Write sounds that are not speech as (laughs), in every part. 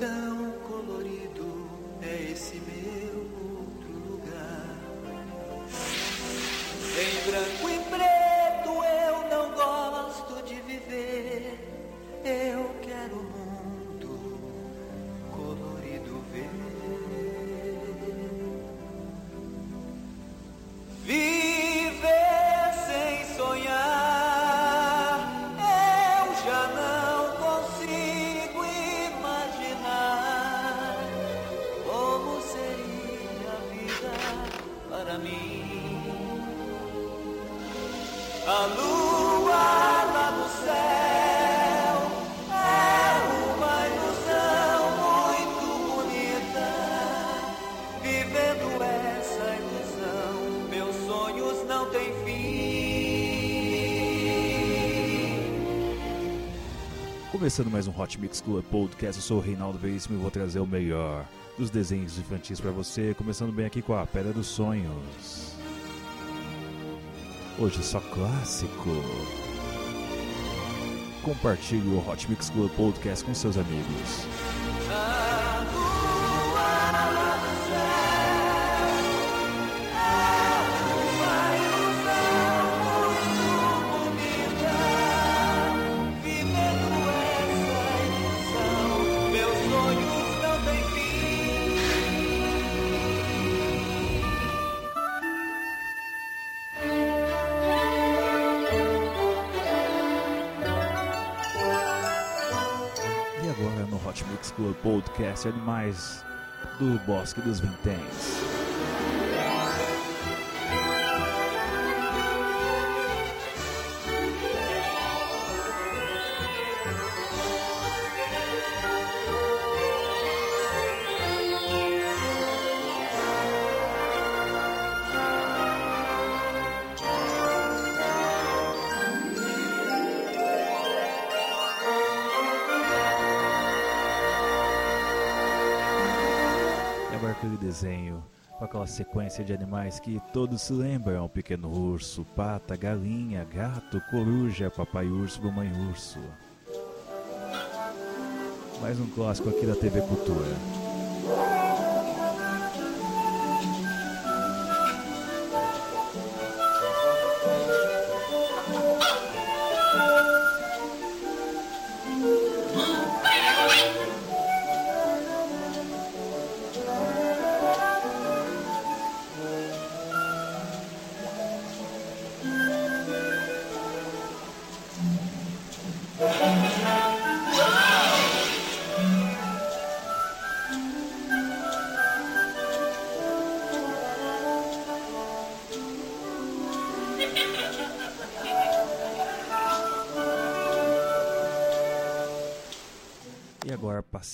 Tão colorido é esse meu Começando mais um Hot Mix Club Podcast, eu sou o Reinaldo Veríssimo e vou trazer o melhor dos desenhos infantis pra você, começando bem aqui com a Pedra dos Sonhos. Hoje só clássico. Compartilhe o Hot Mix Club Podcast com seus amigos. Podcast, animais do Bosque dos Vinténs. Sequência de animais que todos se lembram: pequeno urso, pata, galinha, gato, coruja, papai urso, mamãe urso. Mais um clássico aqui da TV Cultura.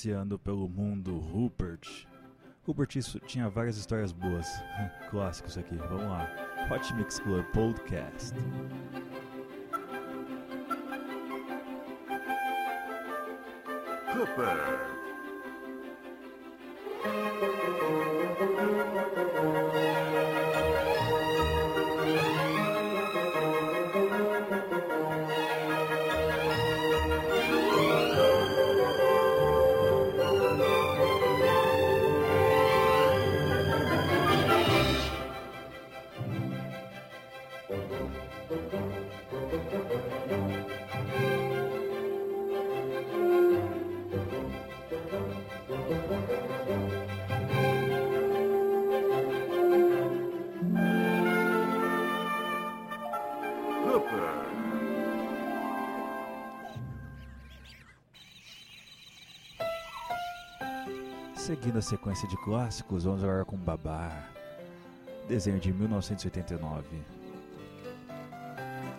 Passeando pelo mundo, Rupert. Rupert isso tinha várias histórias boas. (laughs) Clássicos aqui, vamos lá. Hot Mix Club Podcast. Cooper. Seguindo a sequência de clássicos, vamos agora com Babar. Desenho de 1989.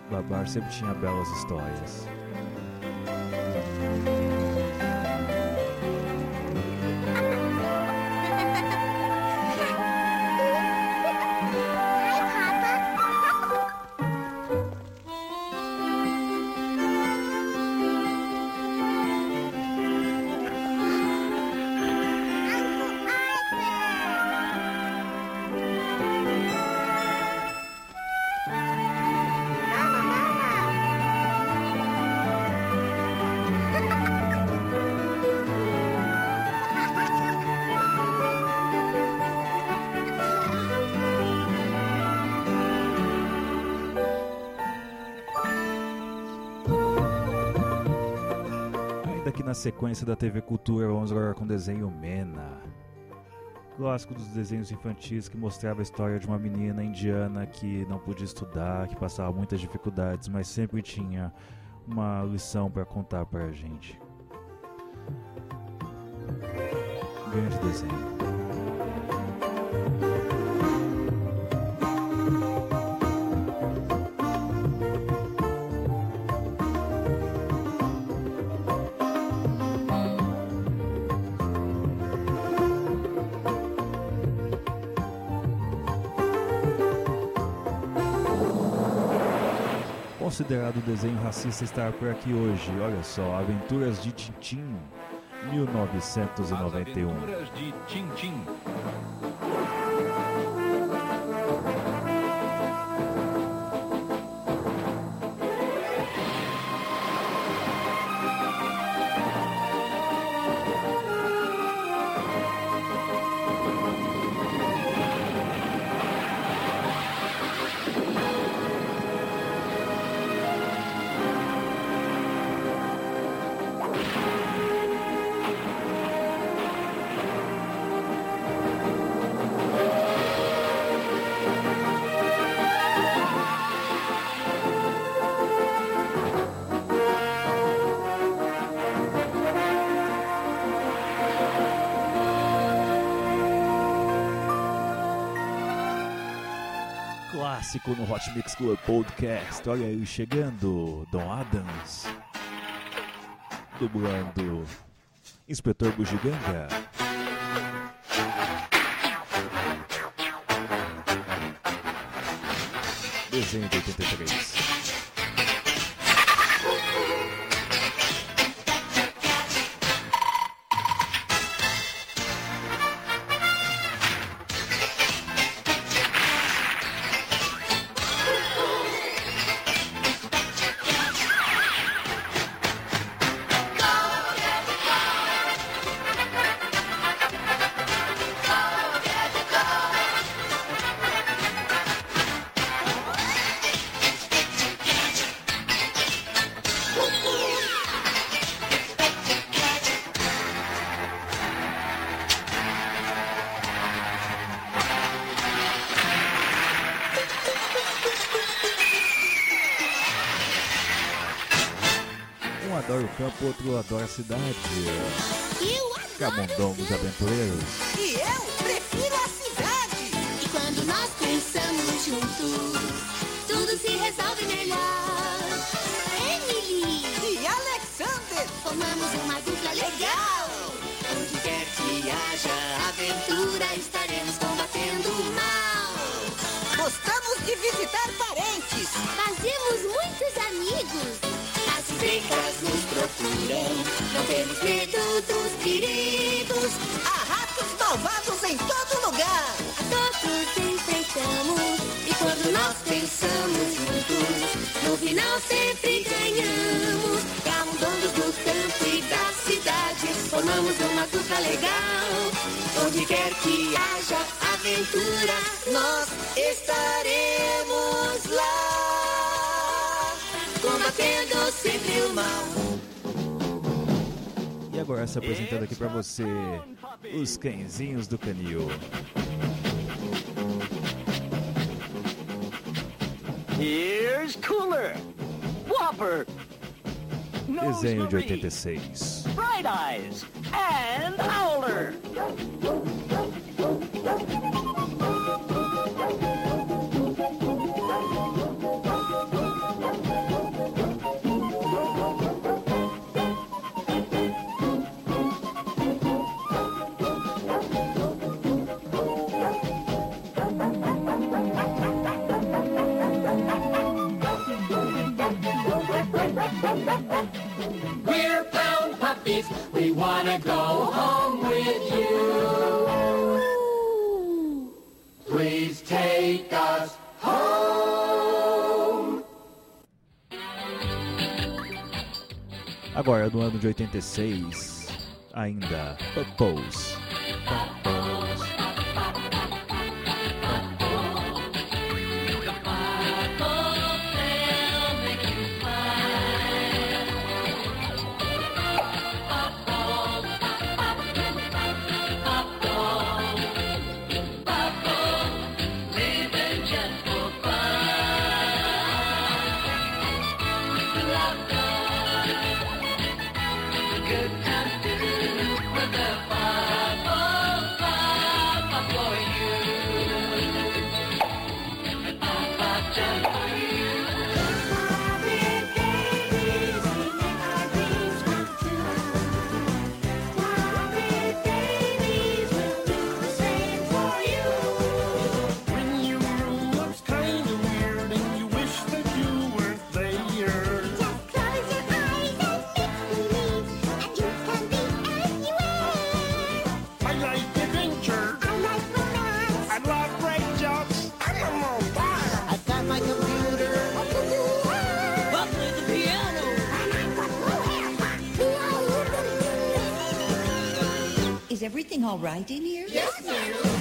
Babar sempre tinha belas histórias. Sequência da TV Cultura, vamos agora com o desenho Mena. Clássico dos desenhos infantis que mostrava a história de uma menina indiana que não podia estudar, que passava muitas dificuldades, mas sempre tinha uma lição para contar para a gente. Grande desenho. Considerado desenho racista estar por aqui hoje. Olha só, Aventuras de Tintim, 1991. Aventuras de Tintim. Clássico no Hot Mix Club Podcast. Olha ele chegando, Don Adams. Dublando Inspetor Bugiganga. Desenho de 83. Um adora o campo, outro adora a cidade. Eu adoro Camundongos aventureiros. E eu prefiro a cidade. E quando nós pensamos juntos, tudo se resolve melhor. Emily, E Alexander. formamos uma dupla legal. Onde quer que haja aventura, estaremos combatendo o mal. Gostamos de visitar parentes. As estreitas nos procuram. Não temos medo dos perigos. Há ratos malvados em todo lugar. Todos enfrentamos. E quando nós pensamos juntos, no final sempre ganhamos. Camundongos do campo e da cidade, formamos uma dupla legal. Onde quer que haja aventura, Nós estaremos lá. Combatendo sempre o mal. E agora se apresentando aqui pra você, os cãezinhos do canil. Here's Cooler, Whopper, Desenho de Marie, 86. Bright Eyes, and Owler. We're pound puppies. We want to go home with you. Please take us home. Agora, no ano de 86, ainda Purpose. All right in here? Yes, ma'am.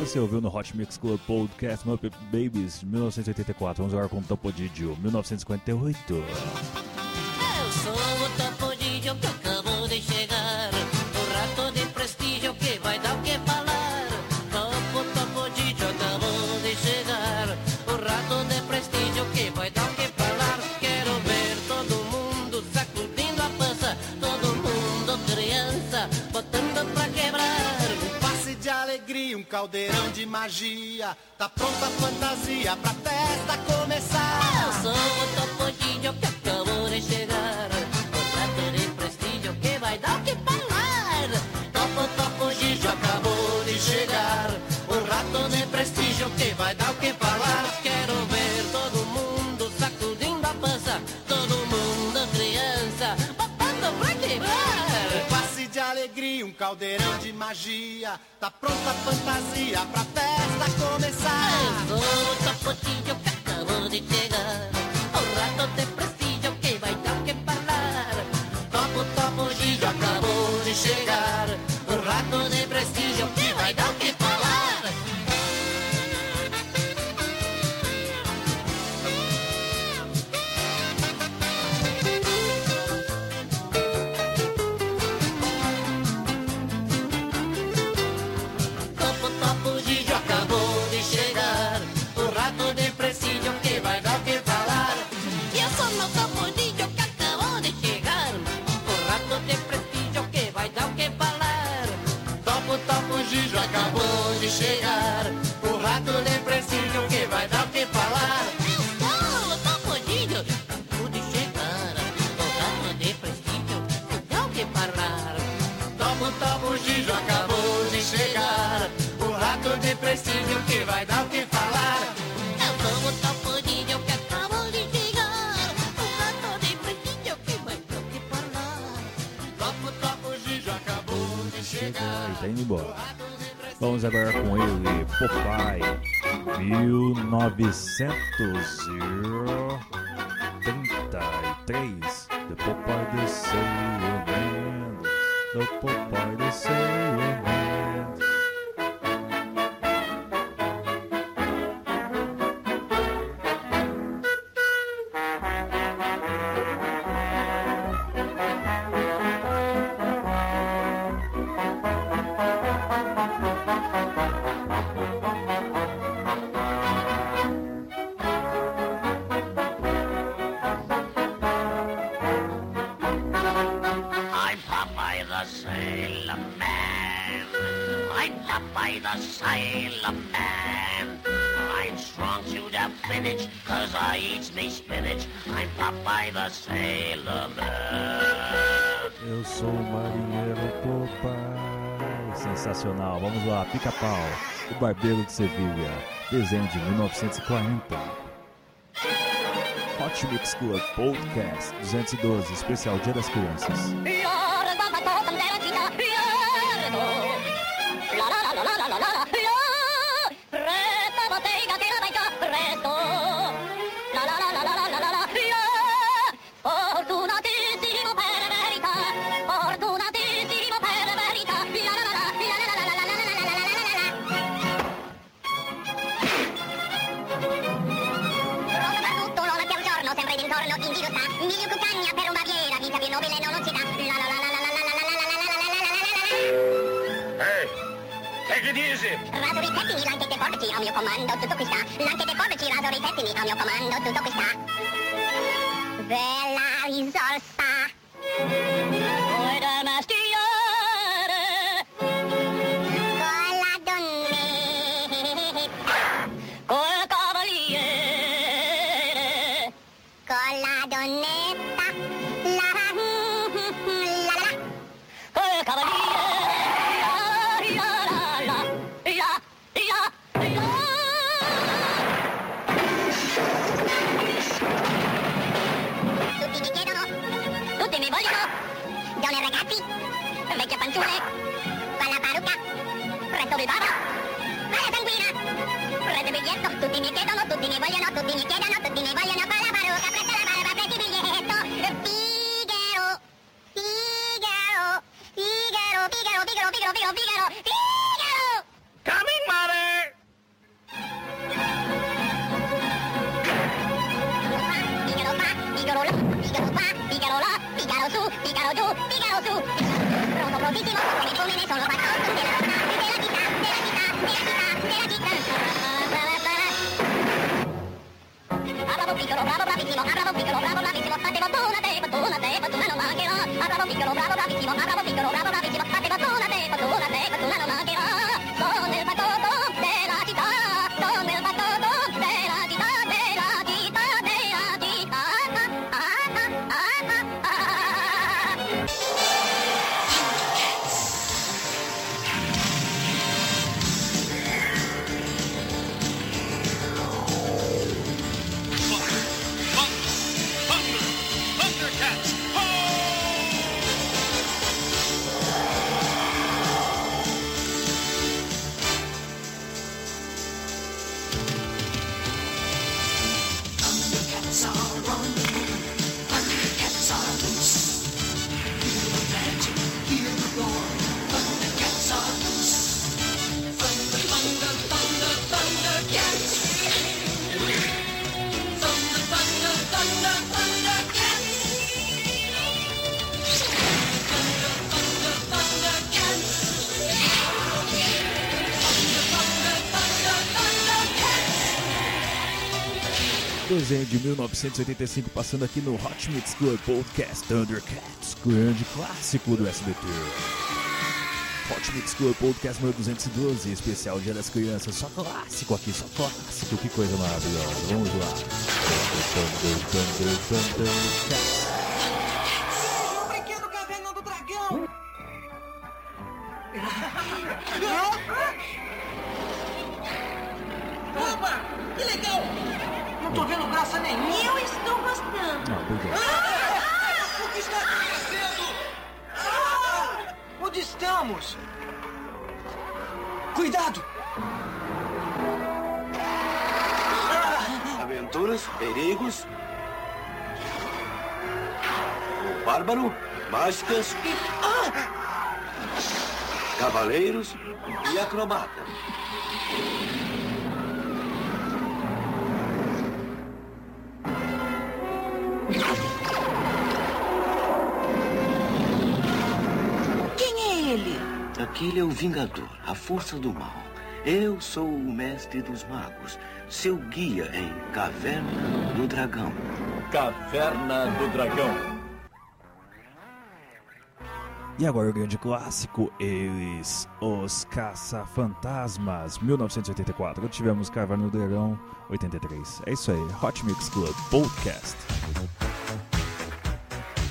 Você ouviu no Hot Mix Club Podcast Muppet Babies de 1984. Vamos agora com Topodidio, 1958. Caldeirão de magia. Tá pronta a fantasia pra festa começar. Caldeirão de magia. Tá pronta a fantasia pra festa começar. Eu sou o Topodídio que acabou de chegar. O rato de prestígio que vai dar o que falar. Topo, topo, Gigi acabou de chegar. O rato de prestígio que vai dar o que Gigi acabou de chegar. O rato de prestígio que vai dar o que falar. Eu sou o Topodídio que acabou de chegar. O rato de prestígio que vai dar o que falar. Topo, topo, Gigi acabou de chegar. E tá indo embora. Vamos agora com ele, Popeye, 1933. Sailor Man. I'm strong to the finish, cause I eats me spinach. I'm Popeye the Sailor Man. Eu sou o marinheiro Popeye. Sensacional. Vamos lá, pica-pau. O Barbeiro de Sevilha. Desenho de 1940. Hot Mix Club Podcast 212, especial Dia das Crianças. Fortunatissimo Krzyży. Radori Tetini, lankę te porci, am io comando tutto questa. Lankę te porci, radori Tetini, am mio comando tutto qui sta. Bella, Vela ロビロビガロビーガロカミンマレービガロラビガロパビガロラビガロスビガロジュビガロスロトロビティモテレコメネソロバトンテラテラギタテラギタテラギタテラギタアラボピコロラボラビキモアラボピコロラボラビキモパテモトーナテーパトーナテーパトナノマゲラアラボピコロラボラビキモアラボピコロラボラビキモ Desenho de 1985 passando aqui no Hot Mix Club Podcast Thundercats, grande clássico do SBT. Hot Mix Club Podcast número 212, especial Dia das Crianças, só clássico aqui, só clássico, que coisa maravilhosa. Vamos lá. Cuidado! Aventuras, perigos. O bárbaro, mágicas. Cavaleiros e acrobata. Aquele é o Vingador, a força do mal. Eu sou o mestre dos magos, seu guia em Caverna do Dragão. Caverna do Dragão. E agora o grande clássico, eles, os Caça-Fantasmas, 1984. Tivemos Caverna do Dragão, 83. É isso aí, Hot Mix Club Podcast.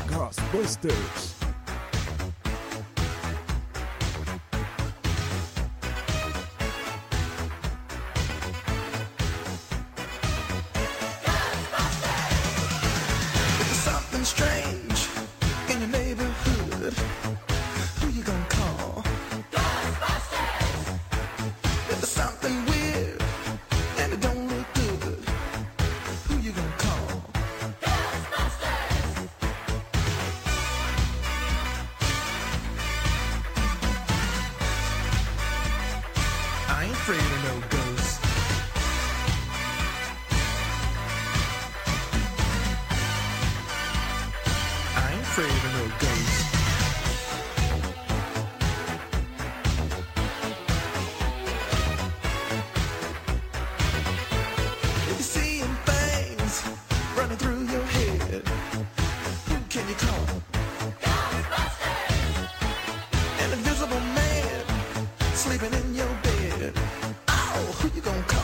Ghostbusters. Bed. Oh, who you gonna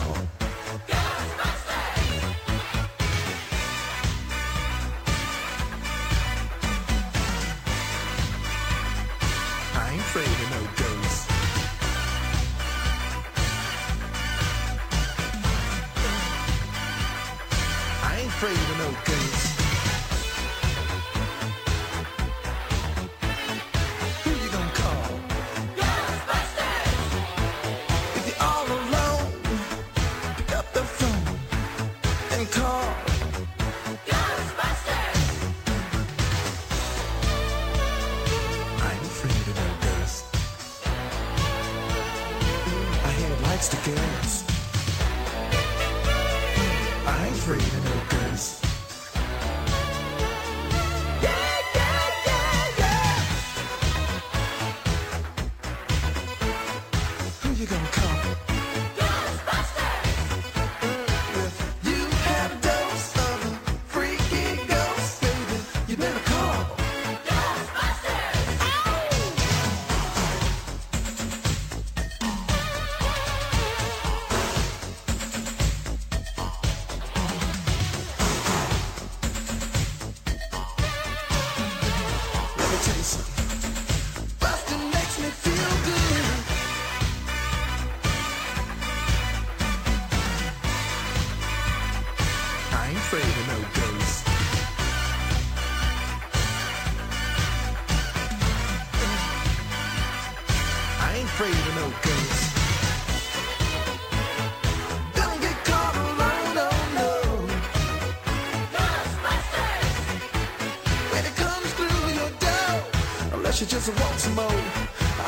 mode.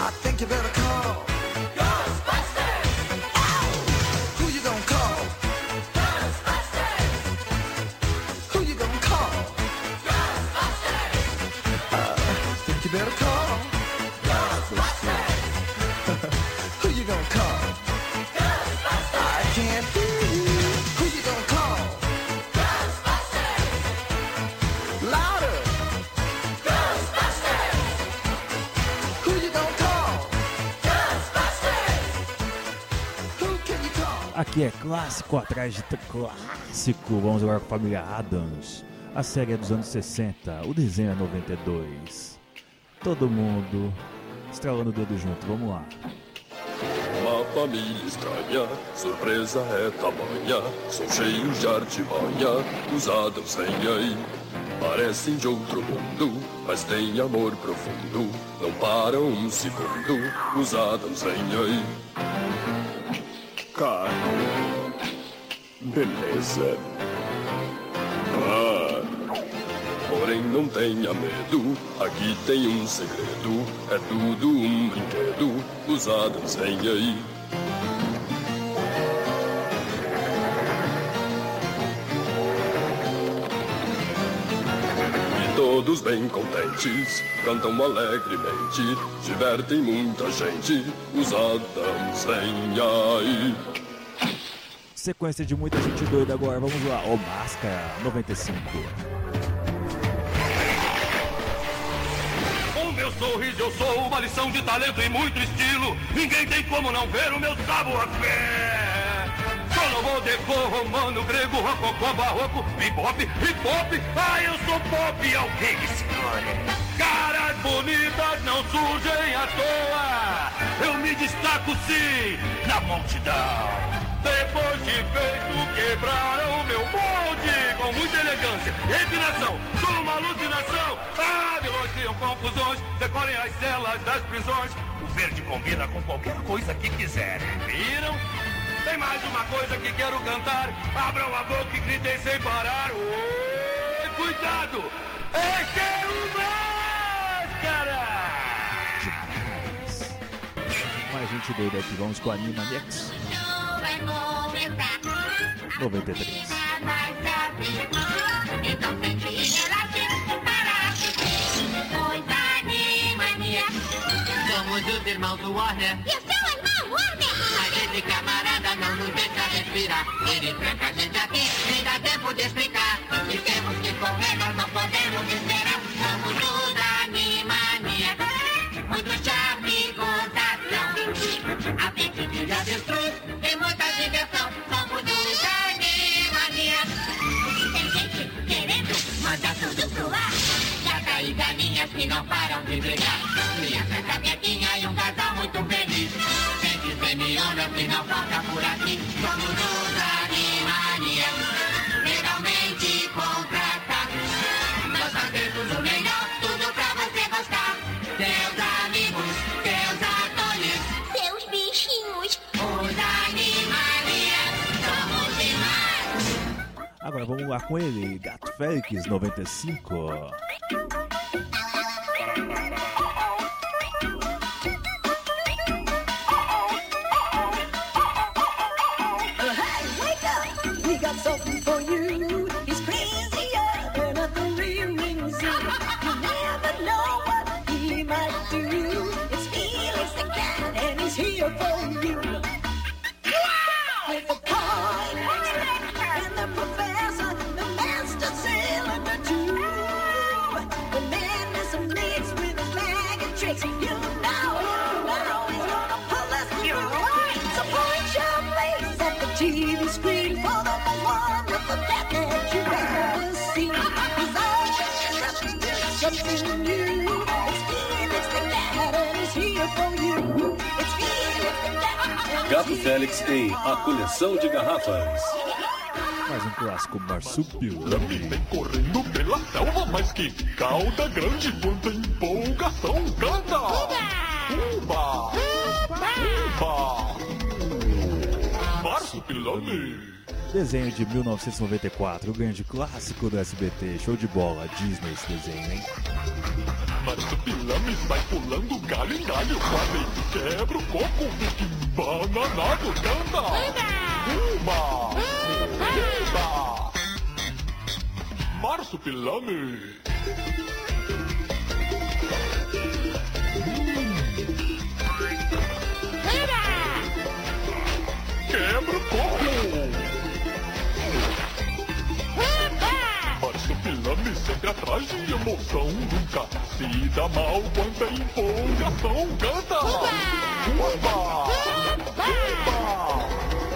I think you better call Ghostbusters. Who you gonna call? Ghostbusters. Who you gonna call? Ghostbusters. Uh, I think you better call. Aqui é clássico atrás de clássico. Vamos agora com a família Adams. A série é dos anos 60, o desenho é 92. Todo mundo estralando o dedo junto, vamos lá. Uma família estranha, surpresa é tamanha. São cheios de artimanha, os Adams vêm aí. Parecem de outro mundo, mas têm amor profundo. Não param um segundo, os Adams vêm aí. Cara, beleza. Ah, porém não tenha medo, aqui tem um segredo. É tudo um brinquedo, os Adams aí. E todos bem contentes, cantam alegremente, divertem muita gente, os Adams aí. Sequência de muita gente doida agora, vamos lá. O Máscara 95. O meu sorriso, eu sou uma lição de talento e muito estilo. Ninguém tem como não ver o meu savoir-faire. Solomon, decor, romano, grego, rococó, barroco, bebop, hip hop. Ah, eu sou pop, alguém me segure. Caras bonitas não surgem à toa. Eu me destaco sim na multidão. Depois de feito, quebraram o meu molde com muita elegância e refinação. Sou uma alucinação. Ah, vilões criam confusões, decorem as celas das prisões. O verde combina com qualquer coisa que quiserem. Viram? Tem mais uma coisa que quero cantar. Abram a boca e gritem sem parar. Oi, cuidado! É o Máscara! Mais gente doida aqui. Vamos com a Animaniacs. 93. Então tente relaxar para Pois Animania Somos os irmãos do Warner E o seu irmão, Warner? Mas esse camarada não nos deixa respirar Ele tranca a gente aqui, nem dá tempo de explicar E temos que correr, nós não podemos esperar Somos os Animania Muito charme e gozação A mente de avestruz não param de brigar. Criança capetinha e um casal muito feliz. Gente semiona que não falta por aqui. Somos os Animanias Legalmente contratados Nós fazemos o melhor, tudo pra você gostar. Teus amigos, teus atores. Seus bichinhos. Os Animanias. Somos demais. Agora vamos lá com ele, Gato Félix 95. Gato Félix em A Coleção de Garrafas. Mais um clássico Marsupilame. Vem correndo pela selva, mas que cauda grande, quanta empolgação, canta! Uba! Uba! Marsupilame! Desenho de 1994, o grande clássico do SBT. Show de bola, Disney esse desenho, hein? Marsupilame sai pulando galho em galho, quase quebra o coco, fica embananado, canta! Uba! Uba! Marsupilame! Quebra o coco! Sempre atrás de emoção Nunca se dá mal quando é empolgação Canta! Uba! Uba! Marsupilame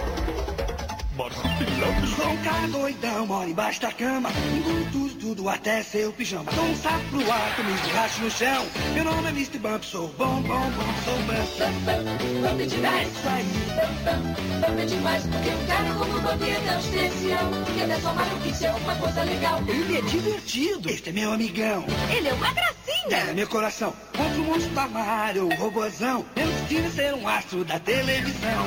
Sou um cara doidão, moro embaixo da cama. Engulo tudo, tudo até seu pijama. Dou um sapo pro ar, me esborracho no chão. Meu nome é Mr. Bump, sou bom, bom, bom, sou bump. Bump demais, Isso aí. bump demais, porque um cara como o Bump é tão especial. Que até só maluquice é uma coisa legal. Ele é divertido. Este é meu amigão. Ele é uma É gracinha. meu coração. Contra o monstro da Mario, o robozão. Meu destino é ser um astro da televisão.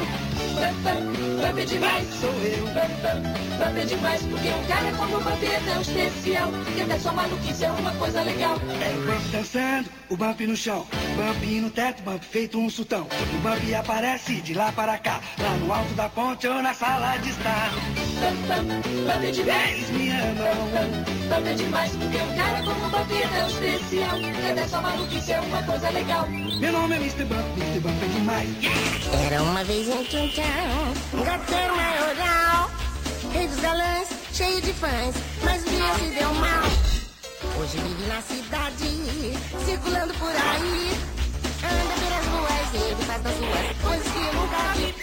Bump, bump, bump demais, Sou eu. bump, bump demais, porque um cara como o Bump é tão especial. Que até só maluquice é uma coisa legal. É o Bump dançando, o Bump no chão. Bump no teto, Bump feito um sultão. O Bump aparece de lá para cá. Lá no alto da ponte ou na sala de estar. Bump, bump, bump demais. Eles me amam. É demais, porque um cara como o Bump é tão especial. Até só maluquice é uma coisa legal. Meu nome é Mr. Bump, Mr. Bump é demais. Era uma vez em Tchau, um gateiro maioral. Rei dos galãs, cheio de fãs, mas um dia se deu mal. Hoje vive na cidade, circulando por aí. Anda pelas ruas e ele faz das ruas coisas que nunca vi.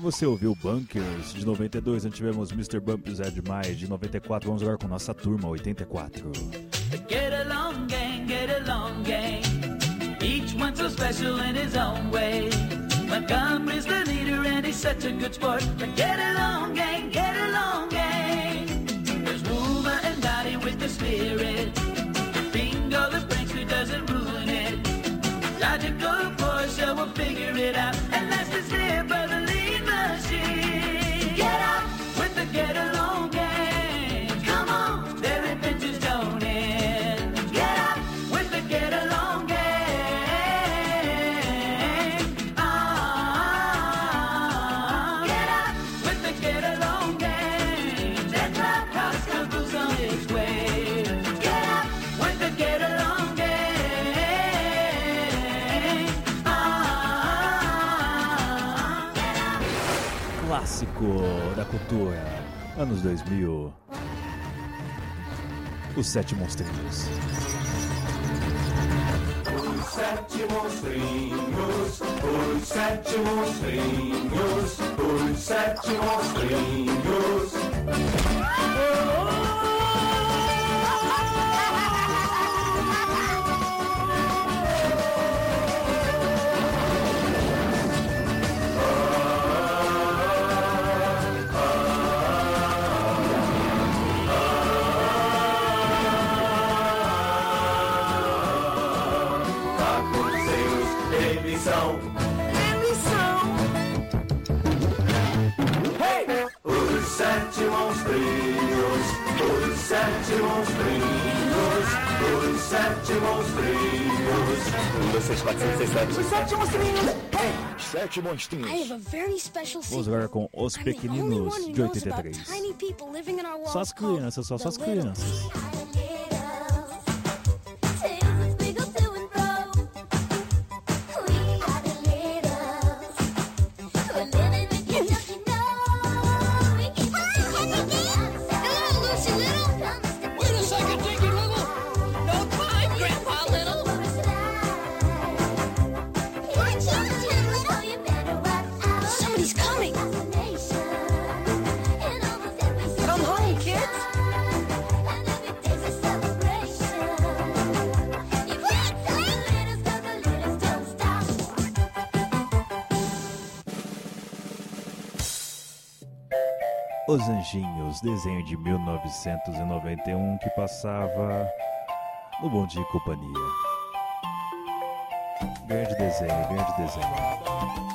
Você ouviu Bunkers de 92, antes tivemos Mr. Bumpers é demais de 94. Vamos agora com nossa turma 84. Get along, gang, get along, gang. Each one so special in his own way. Montgomery's the leader and he's such a good sport. Get along, gang, get along, gang. There's and Dottie with the spirit. Bingo, the prankster doesn't ruin it. Logical figure it out. And of cultura, anos 2000. Os Sete Monstrinhos. Os sete monstrinhos, os sete monstrinhos, os sete monstrinhos. Bagunceiros, Sete monstrinhos. I have a very special Vamos agora com Os Pequeninos de knows about 83. tiny people living in our walls Só as crianças, só, só as crianças. Anjinhos, desenho de 1991 que passava no Bom Dia e Companhia. Grande desenho, grande desenho.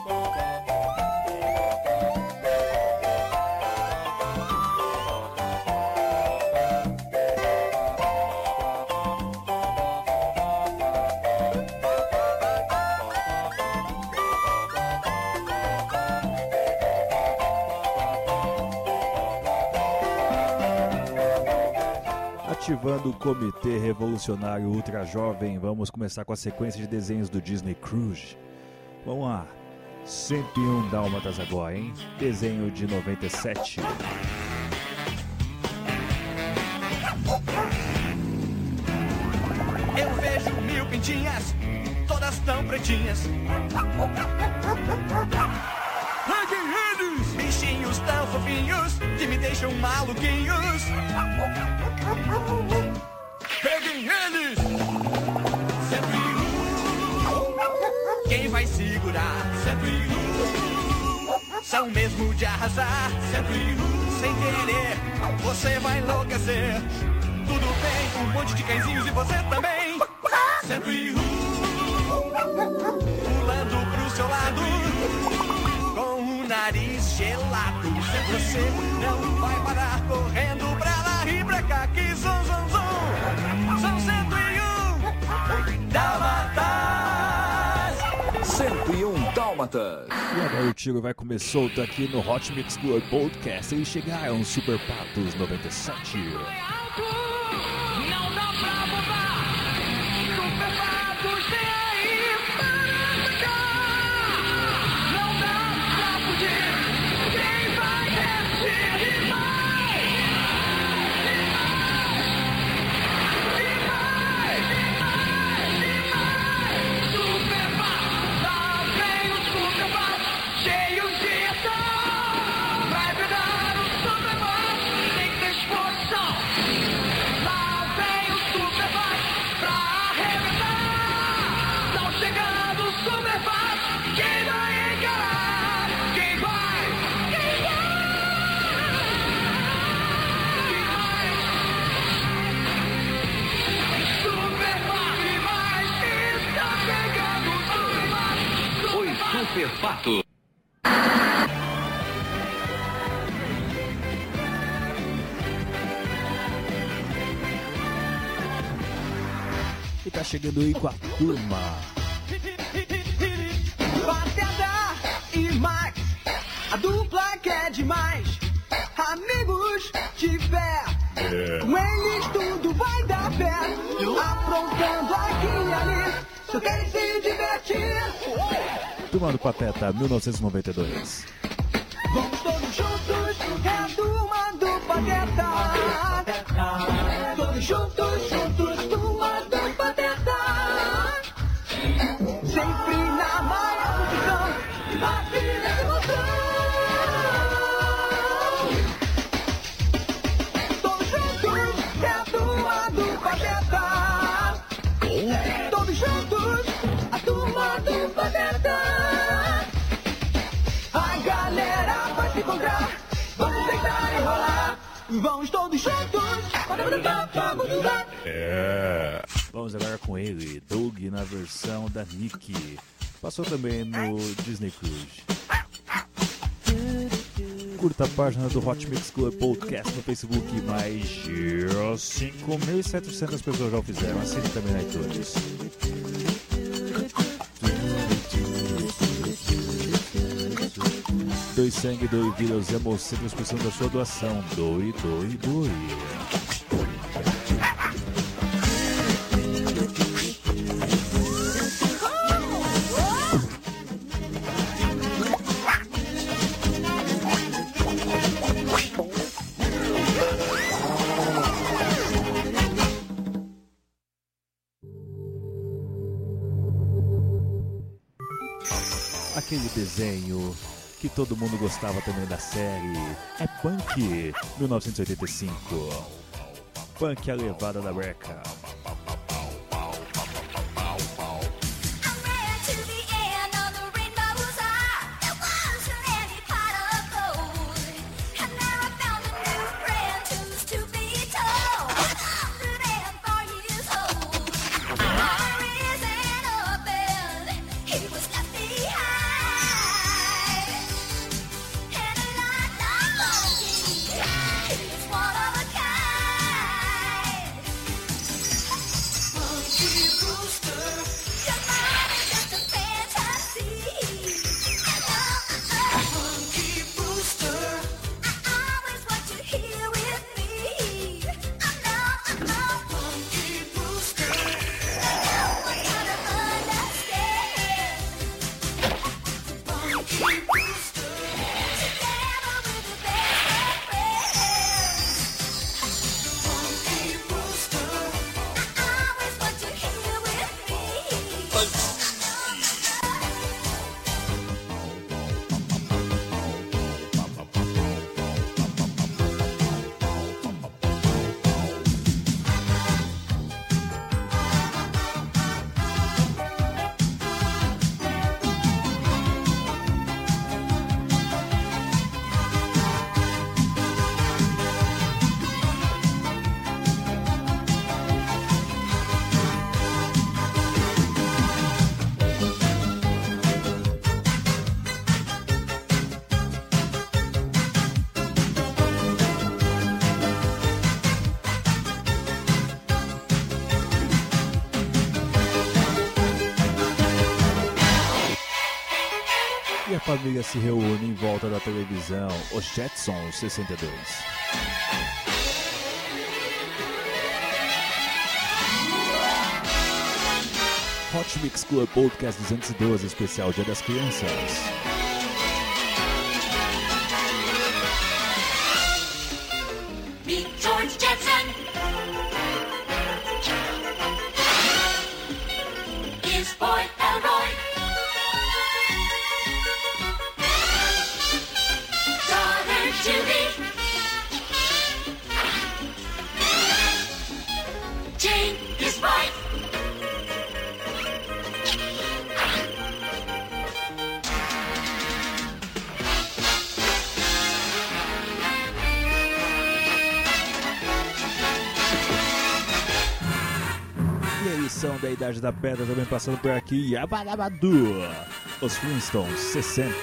Ativando o Comitê Revolucionário Ultra Jovem, vamos começar com a sequência de desenhos do Disney Cruise. Vamos lá. 101 Dálmatas agora, hein? Desenho de 97. Eu vejo mil pintinhas, todas tão pretinhas. Bichinhos tão fofinhos, que me deixam maluquinhos. Peguem eles! Sempre um. Quem vai segurar? Sempre um. São mesmo de arrasar. Sempre um. Sem querer, você vai enlouquecer. Tudo bem, um monte de cãezinhos e você também. Sempre. Pulando pro seu lado. Com o nariz gelado. Você não vai parar correndo pra lá e pra cá. Que zum, zum, zum. Dálmatas. E agora o tiro vai comer solto aqui no Hot Mix Club Podcast. Eles chegaram, Super Patos 97. Não fato. E tá chegando aí com a turma. Pateta e Max, a dupla que é demais. Amigos de fé, com eles tudo vai dar pé. Aprontando aqui e ali, só querem se divertir. Turma do Pateta 1992. Vamos todos juntos, é a turma do Pateta. Todos juntos, juntos, É. Vamos agora com ele, Doug na versão da Nick. Passou também no Disney Cruise. Curta a página do Hot Mix Club Podcast no Facebook. Mais de 5.700 pessoas já o fizeram. Assine também na iTunes. Doe sangue, doe vida, usemos sempre a expressão da sua doação. Doe, doe, doe. Que todo mundo gostava também da série é Punk 1985. Punk a levada da Reca. Família se reúne em volta da televisão, os Jetsons 62. Hot Mix Club Podcast 212, especial Dia das Crianças. Idade da Pedra também passando por aqui. Abadabadu. Os Flintstones 60.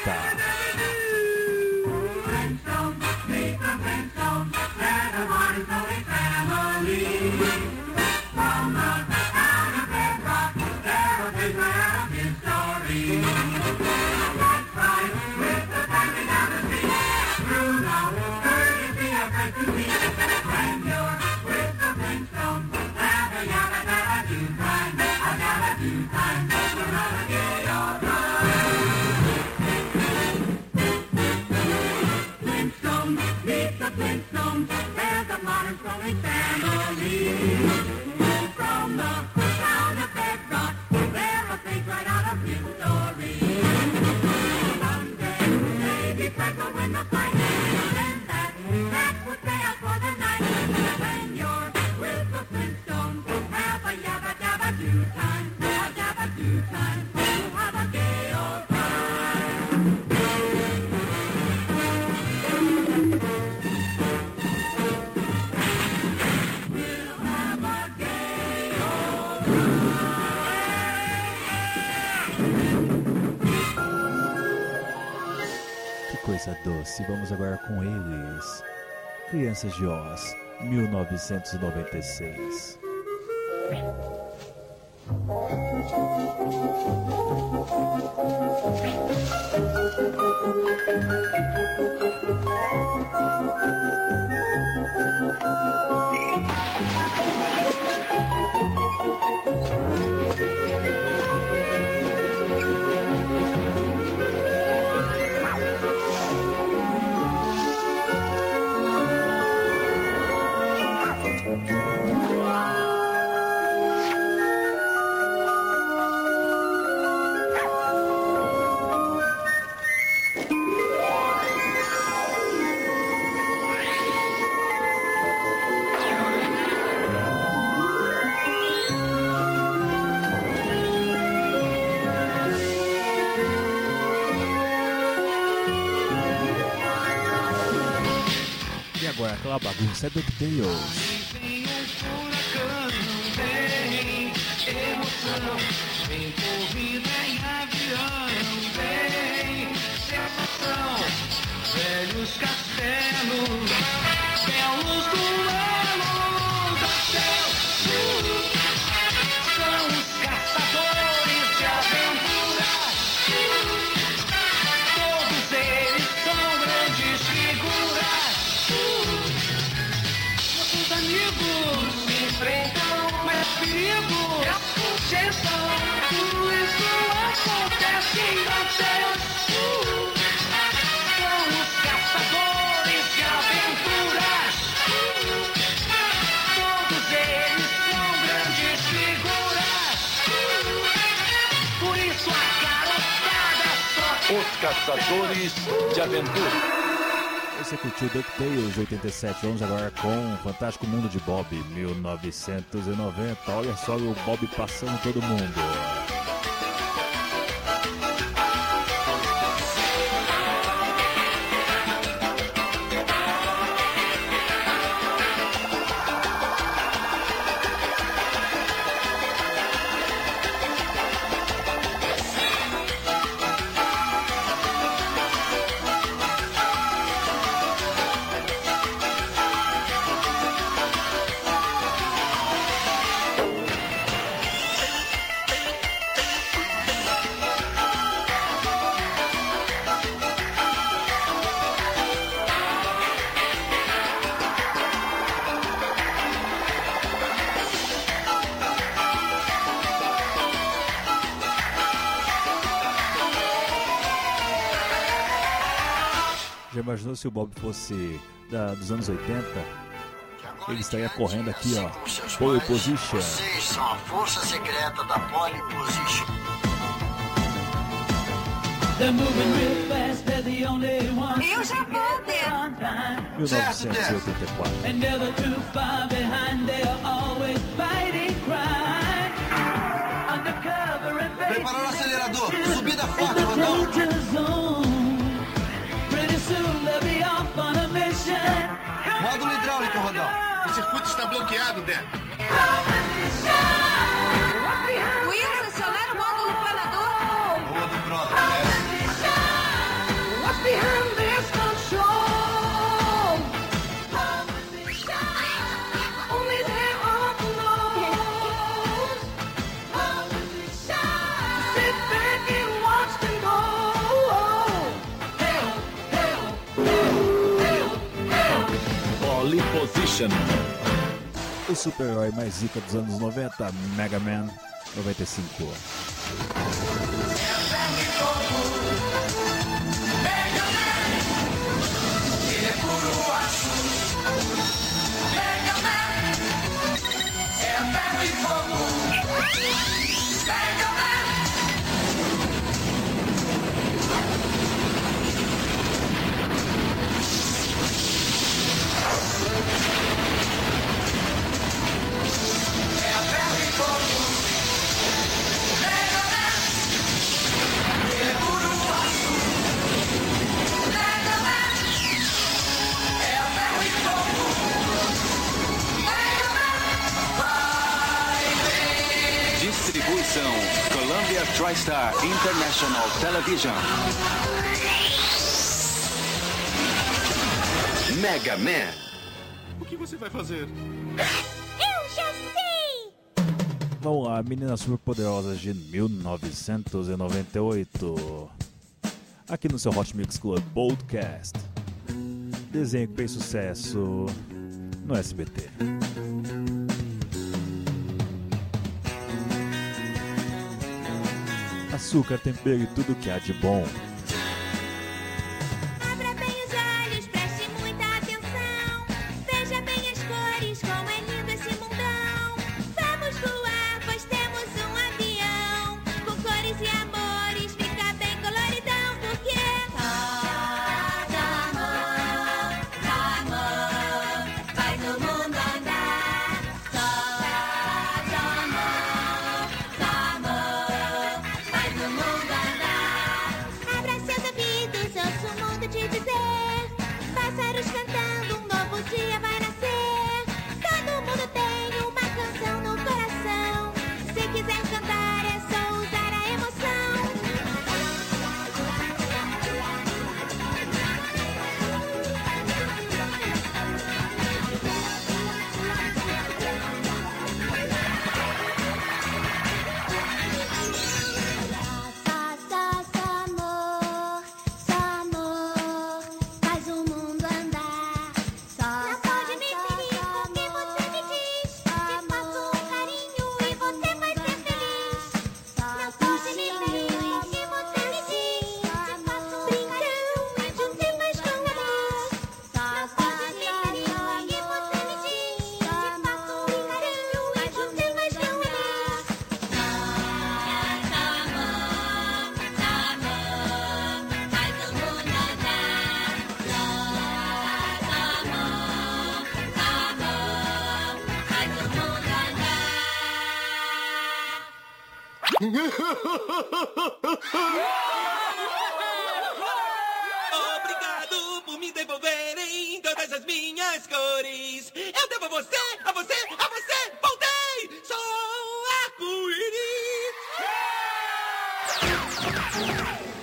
Princesas de Oz, 1996. a bagunça é DuckTales. Caçadores de Aventura. Você é curtiu DuckTales 87, vamos agora com o Fantástico Mundo de Bob 1990. Olha só o Bob passando todo mundo. Imagina se o Bob fosse da, dos anos 80. Ele estaria correndo aqui, ó. Pole Position. Vocês são a força secreta da Pole Position. E o Japão, Pedro? 1984. Preparar o acelerador. Subida forte, Rodão. Módulo hidráulico, Rodão. O circuito está bloqueado, Débora. Will acionar o módulo Edition. O super-herói mais zica dos anos 90, Mega Man 95. Mega Man é ferro e fogo. TriStar International Television. Mega Man. O que você vai fazer? Eu já sei! Vamos lá, Meninas Superpoderosas de 1998. Aqui no seu Hot Mix Club Podcast. Desenho que fez sucesso no SBT. Açúcar, tempero e tudo que há de bom. Obrigado por me devolverem todas as minhas cores. Eu devo a você, a você, a você. Voltei! Sou arco-íris.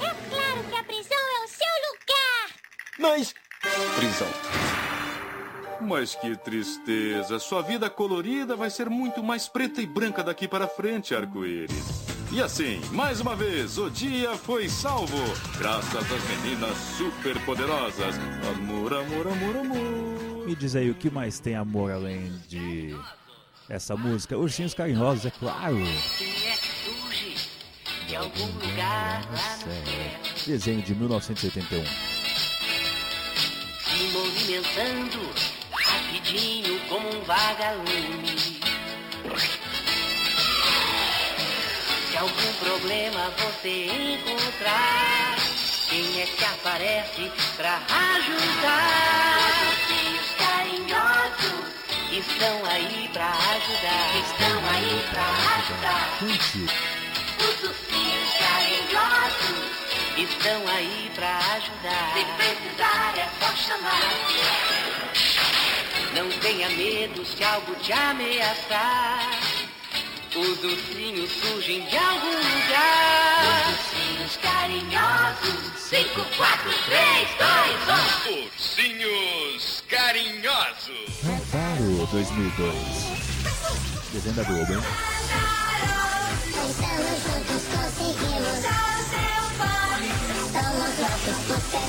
É claro que a prisão é o seu lugar. Mas. Prisão. Mas que tristeza. Sua vida colorida vai ser muito mais preta e branca daqui para frente, arco-íris. E assim, mais uma vez, o dia foi salvo. Graças às meninas superpoderosas. Amor, amor, amor, amor. Me diz aí o que mais tem amor além de essa música? Ursinhos Carinhosos, é claro. Quem é que surge de algum lugar lá no céu? Desenho de 1981. Se movimentando rapidinho como um vagalume. Algum problema você encontrar, quem é que aparece pra ajudar? Os carinhosos estão aí pra ajudar. Estão aí pra ajudar. Os ursinhos carinhosos estão aí pra ajudar. Se precisar é só chamar. Não tenha medo se algo te ameaçar. Os ursinhos surgem de algum lugar. Os ursinhos carinhosos. 5, 4, 3, 2, 1. Ursinhos carinhosos. Claro, 2002. Desenho da Globo, hein? Estamos juntos, conseguimos. Somos loucos por Celeste. Vamos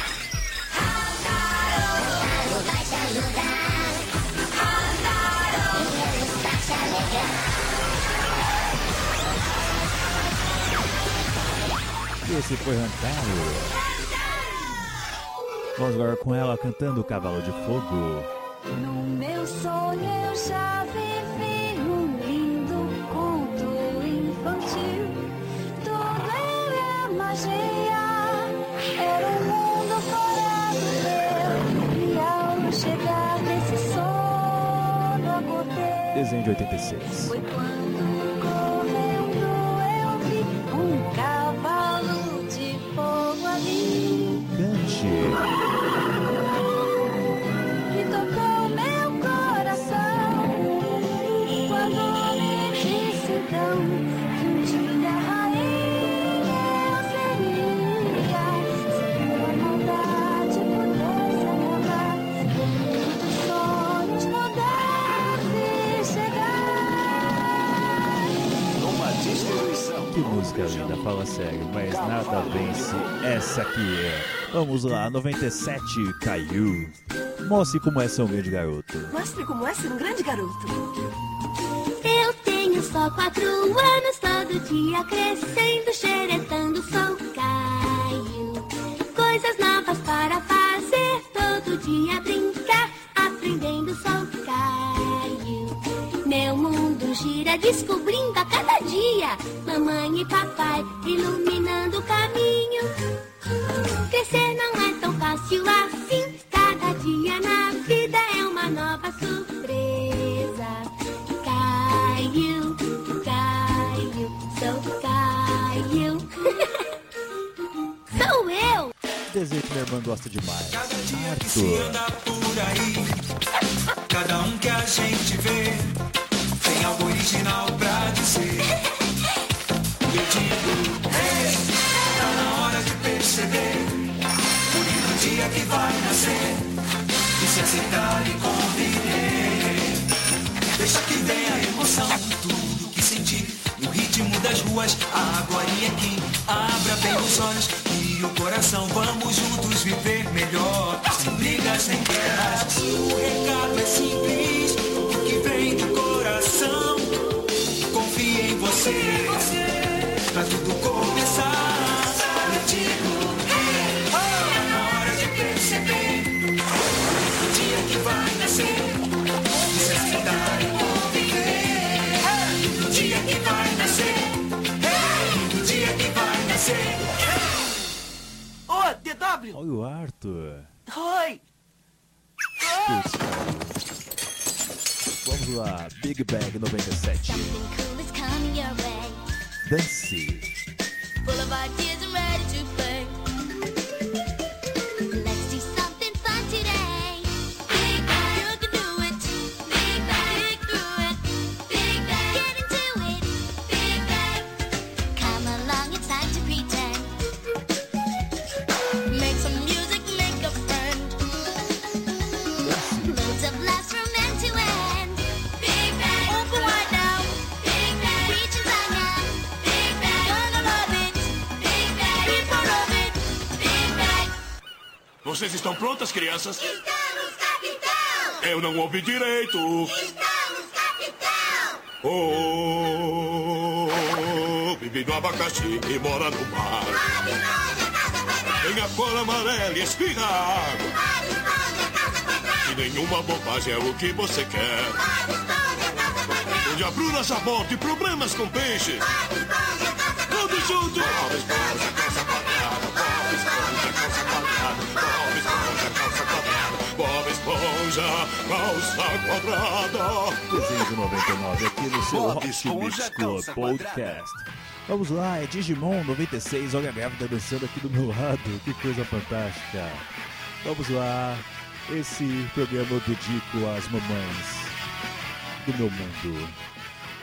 Esse foi Rantaro. Vamos agora com ela cantando Cavalo de Fogo. No meu sonho eu já vi. desenho de 86. música, linda, fala sério, mas nada vence essa aqui é. Vamos lá, 97 caiu. Mostre como é ser um grande garoto. Mostre como é ser um grande garoto. Eu tenho só quatro anos, todo dia crescendo, xeretando, sou cara. Vocês estão prontas, crianças? Estamos, capitão! Eu não ouvi direito! Estamos, capitão! Oh, no abacaxi e mora no mar. Vem a cor amarela e espirra água. Abre! E nenhuma bobagem é o que você quer. Onde a Bruna sabota e problemas com peixe. tudo junto. juntos! Calça Quadrada. Desenho aqui no seu Bob Rock Club Podcast. Vamos lá, é Digimon 96, olha a grávida dançando aqui do meu lado, que coisa fantástica. Vamos lá, esse programa eu dedico às mamães do meu mundo.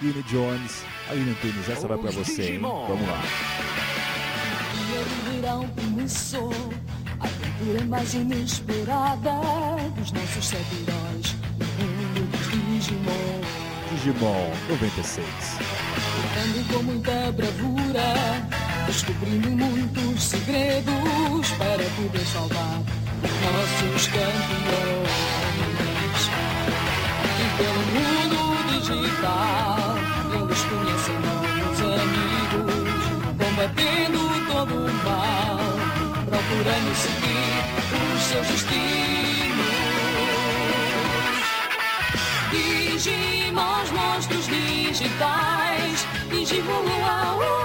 Yuni Jones, a Aline Tunes, essa vai pra você, hein? Vamos lá. Verão começou, a aventura mais inesperada dos nossos sete heróis Digimon Digimon 96. Lutando com muita bravura Descobrindo muitos segredos Para poder salvar os nossos campeões E pelo mundo digital Eles conhecem novos amigos Combatendo todo o mal Procurando seguir os seus destinos digitais Digivoam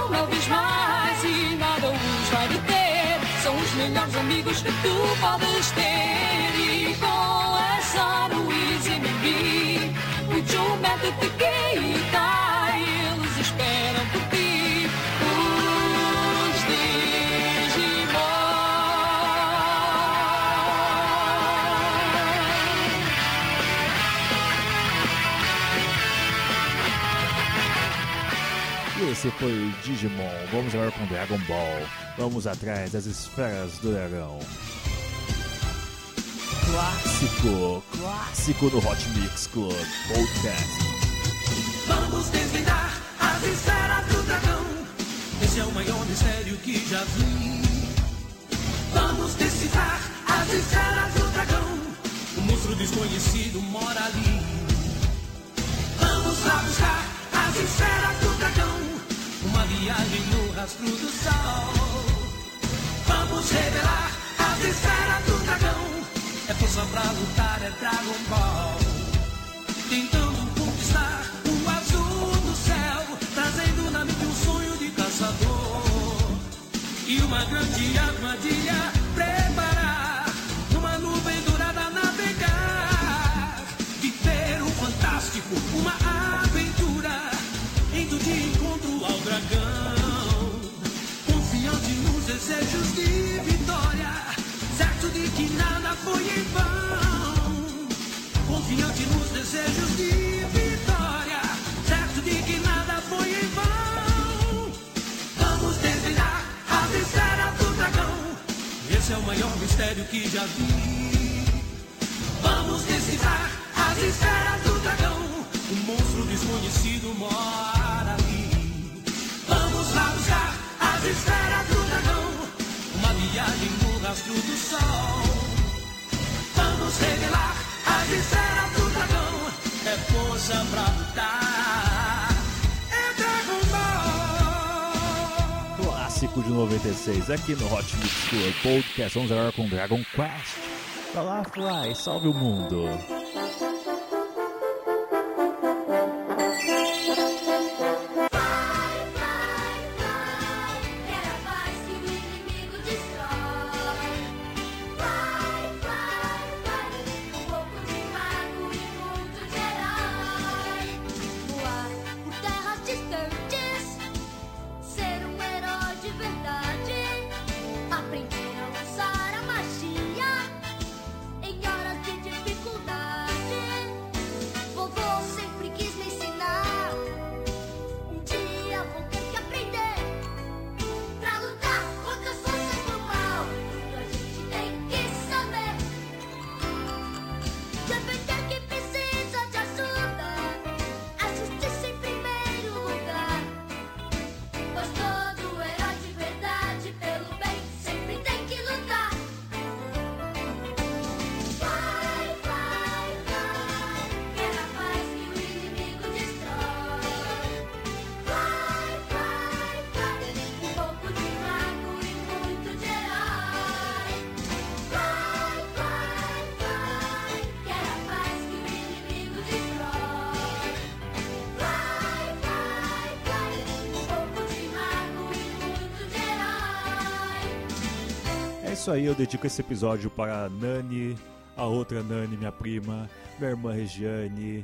uma vez mais E nada os vai deter São os melhores amigos que tu podes ter. E com essa Luiz e Mimi O Joe, Matt, o esse foi Digimon. Vamos agora com Dragon Ball. Vamos atrás das esferas do dragão. Clássico, clássico no Hot Mix Club Podcast. Vamos desvendar as esferas do dragão. Esse é o maior mistério que já vi. Vamos decifrar as esferas do dragão. O monstro desconhecido mora ali. Vamos lá buscar as esferas do dragão. Viagem no rastro do sol. Vamos revelar as esferas do dragão. É força pra lutar, é Dragon Ball. Tentando conquistar o azul do céu, trazendo na mente um sonho de caçador. E uma grande armadilha preparar, dragão. Confiante nos desejos de vitória, certo de que nada foi em vão. Confiante nos desejos de vitória, certo de que nada foi em vão. Vamos desvendar as esferas do dragão. Esse é o maior mistério que já vi. Vamos decifrar as esferas do dragão. Um monstro desconhecido ali. Buscar as esferas do dragão. Uma viagem no rastro do sol. Vamos revelar as esferas do dragão. É força pra lutar. É Dragon Ball. Clássico de 96, aqui no Hot Mix Club Podcast. Vamos agora com Dragon Quest. Vai lá, Fly, salve o mundo. Isso aí, eu dedico esse episódio para a Nani, a outra Nani, minha prima, minha irmã Regiane,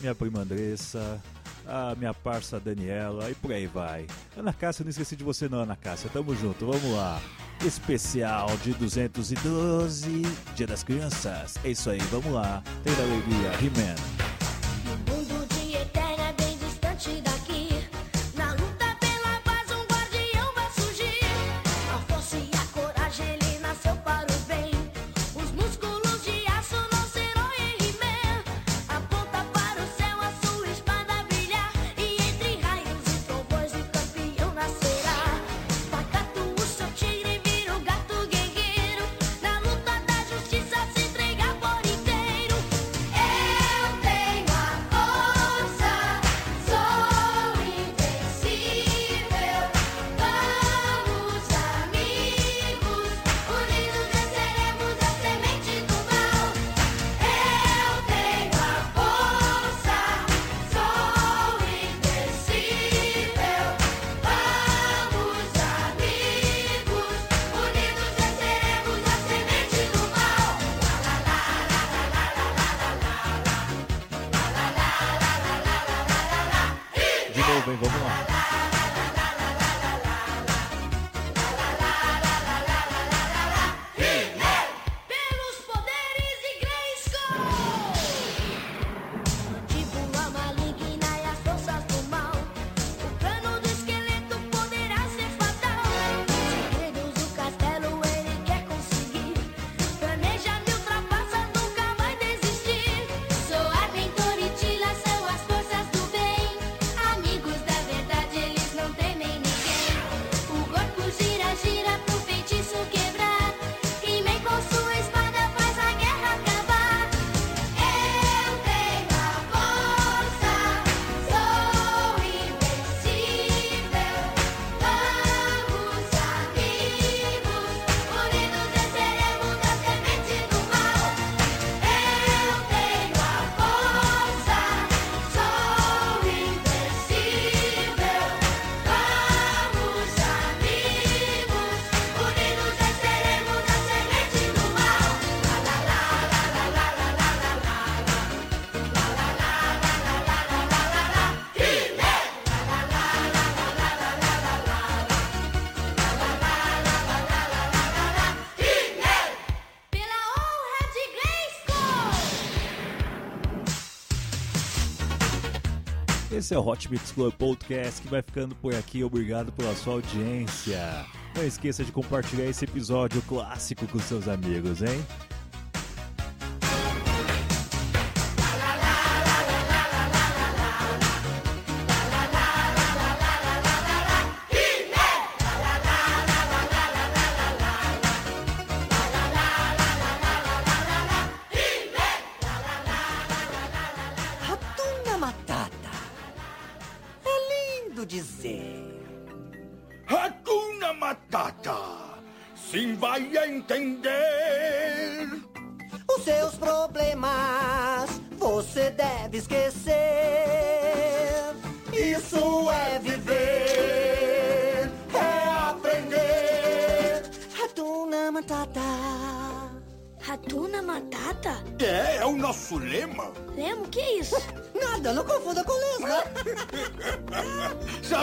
minha prima Andressa, a minha parça Daniela e por aí vai. Ana Cássia, não esqueci de você não, Ana Cássia. Tamo junto, vamos lá. Especial de 212, Dia das Crianças. É isso aí, vamos lá. Da alegria, He-Man. Esse é o Hot Mix Club Podcast que vai ficando por aqui. Obrigado pela sua audiência. Não esqueça de compartilhar esse episódio clássico com seus amigos, hein?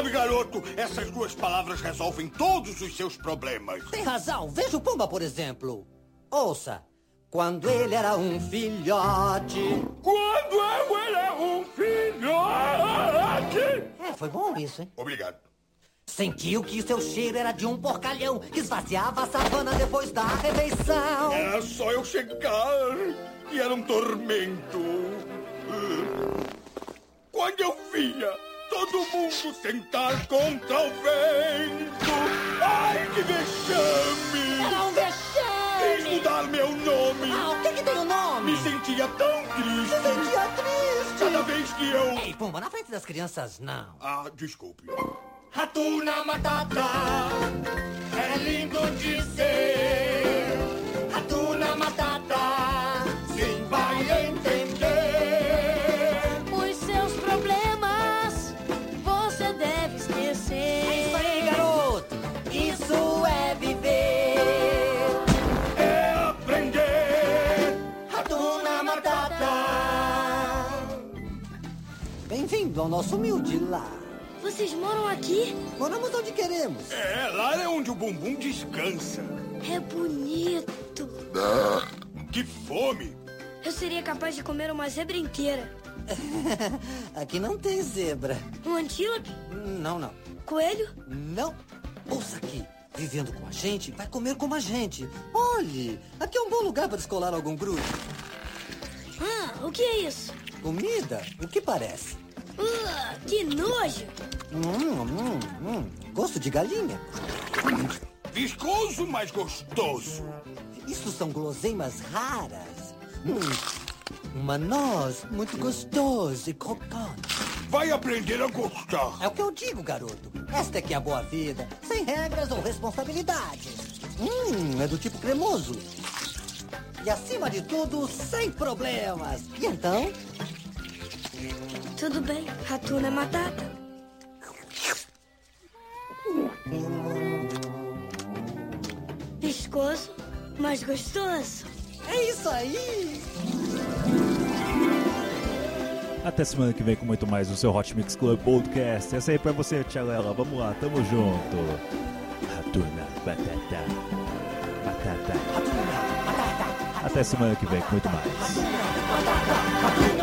Sabe, garoto, essas duas palavras resolvem todos os seus problemas. Tem razão. Veja o Pumba, por exemplo. Ouça. Quando ele era um filhote. Quando eu era um filhote. É, foi bom isso, hein? Obrigado. Sentiu que seu cheiro era de um porcalhão que esvaziava a savana depois da refeição. Era só eu chegar e era um tormento. Quando eu via todo mundo sentar contra o vento. Ai, que vexame! Era um vexame! Quis mudar meu nome. Ah, o que que tem o nome? Me sentia tão triste. Se sentia triste. Cada vez que eu... Ei, Pumba, na frente das crianças, não. Ah, desculpe. Ratuna Matata, é lindo dizer. Ratuna Matata, sim vai entender. Bem-vindo ao nosso humilde lar. Vocês moram aqui? Moramos onde queremos. É, lá é onde o bumbum descansa. É bonito. Que fome! Eu seria capaz de comer uma zebra inteira. (laughs) Aqui não tem zebra. Um antílope? Não, não. Coelho? Não. Ouça aqui. Vivendo com a gente, vai comer como a gente. Olhe, aqui é um bom lugar para descolar algum grude. Ah, o que é isso? Comida? O que parece? Uh, que nojo! Hum, hum, hum. Gosto de galinha. Viscoso, mas gostoso. Isso são guloseimas raras. Hum, uma noz muito gostosa e crocante. Vai aprender a gostar. É o que eu digo, garoto. Esta é que é a boa vida, sem regras ou responsabilidades. Hum, é do tipo cremoso. E acima de tudo, sem problemas. E então? Tudo bem, Ratuna Matata. Viscoso, mas gostoso. É isso aí! Até semana que vem com muito mais do seu Hot Mix Club Podcast. Essa aí pra você, Tia Lela. Vamos lá, tamo junto. Ratuna, batata. Batata. Até semana que vem com muito mais.